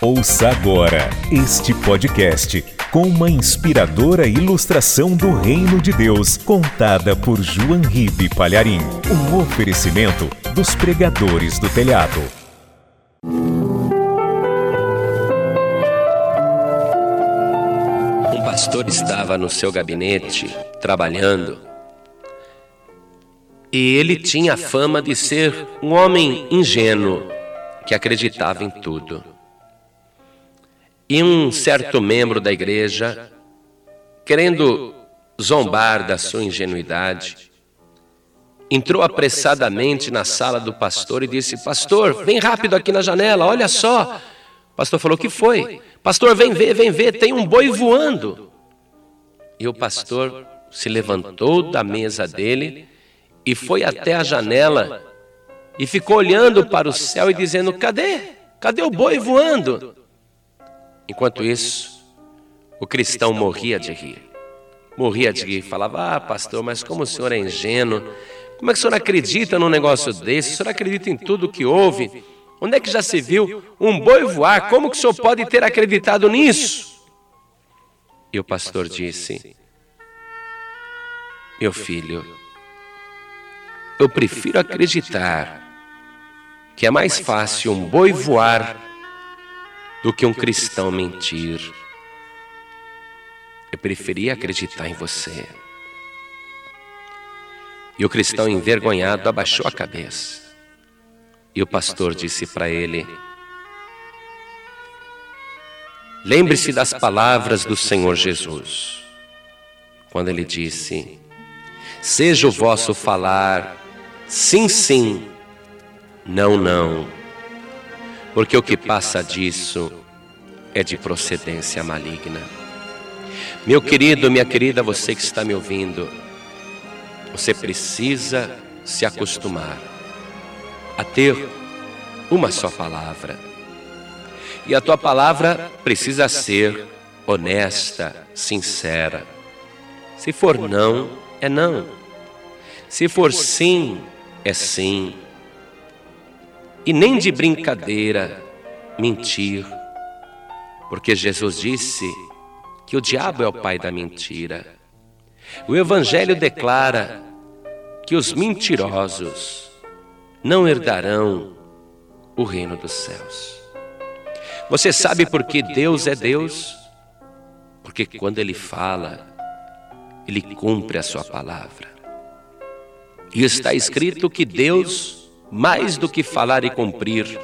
Ouça agora este podcast com uma inspiradora ilustração do Reino de Deus, contada por João Ribe Palharim. Um oferecimento dos pregadores do telhado. Um pastor estava no seu gabinete trabalhando e ele tinha a fama de ser um homem ingênuo que acreditava em tudo. E um certo membro da igreja, querendo zombar da sua ingenuidade, entrou apressadamente na sala do pastor e disse: Pastor, vem rápido aqui na janela, olha só. O pastor falou: que foi? Pastor, vem ver, vem ver, tem um boi voando. E o pastor se levantou da mesa dele e foi até a janela e ficou olhando para o céu e dizendo: Cadê? Cadê o boi voando? Enquanto isso, o cristão morria de rir. Morria de rir, falava: Ah, pastor, mas como o senhor é ingênuo, como é que o senhor acredita num negócio desse? O senhor acredita em tudo que houve? Onde é que já se viu um boi voar? Como que o senhor pode ter acreditado nisso? E o pastor disse: Meu filho, eu prefiro acreditar que é mais fácil um boi voar do que um cristão mentir. Eu preferia acreditar em você. E o cristão envergonhado abaixou a cabeça. E o pastor disse para ele: Lembre-se das palavras do Senhor Jesus, quando ele disse: Seja o vosso falar sim, sim, não, não porque o que passa disso é de procedência maligna. Meu querido, minha querida, você que está me ouvindo, você precisa se acostumar a ter uma só palavra. E a tua palavra precisa ser honesta, sincera. Se for não, é não. Se for sim, é sim e nem de brincadeira mentir, porque Jesus disse que o diabo é o pai da mentira. O Evangelho declara que os mentirosos não herdarão o reino dos céus. Você sabe por que Deus é Deus? Porque quando Ele fala, Ele cumpre a Sua palavra. E está escrito que Deus mais do que falar e cumprir,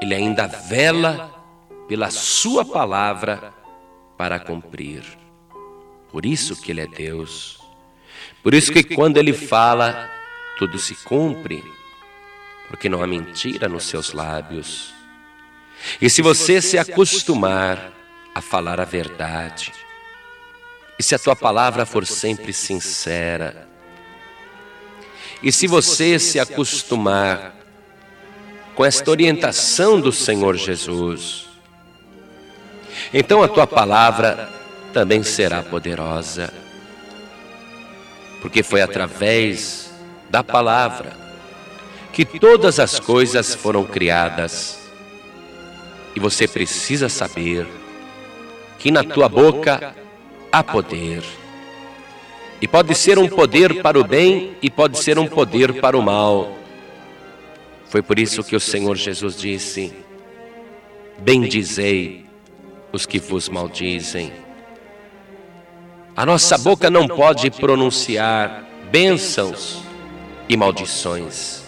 ele ainda vela pela sua palavra para cumprir. Por isso que ele é Deus. Por isso que quando ele fala, tudo se cumpre, porque não há mentira nos seus lábios. E se você se acostumar a falar a verdade, e se a tua palavra for sempre sincera, e se você se acostumar com esta orientação do Senhor Jesus, então a tua palavra também será poderosa, porque foi através da palavra que todas as coisas foram criadas. E você precisa saber que na tua boca há poder. E pode ser um poder para o bem e pode ser um poder para o mal. Foi por isso que o Senhor Jesus disse: Bendizei os que vos maldizem. A nossa boca não pode pronunciar bênçãos e maldições.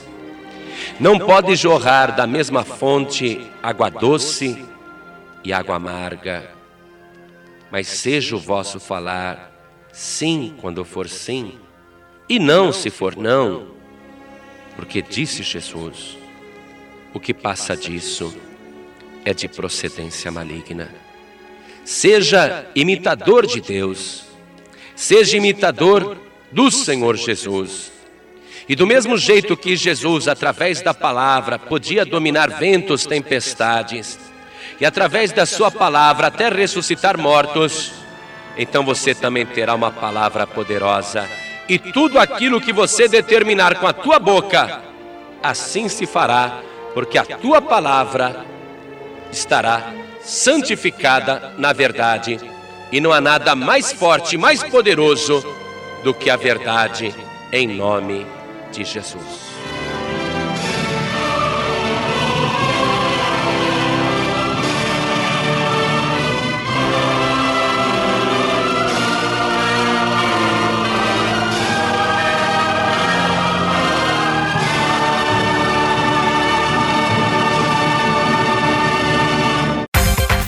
Não pode jorrar da mesma fonte água doce e água amarga. Mas seja o vosso falar sim quando for sim, e não se for não, porque disse Jesus: o que passa disso é de procedência maligna. Seja imitador de Deus, seja imitador do Senhor Jesus. E do mesmo jeito que Jesus, através da palavra, podia dominar ventos, tempestades, e através da sua palavra até ressuscitar mortos, então você também terá uma palavra poderosa. E tudo aquilo que você determinar com a tua boca, assim se fará, porque a tua palavra estará santificada na verdade. E não há nada mais forte, mais poderoso do que a verdade em nome de Jesus.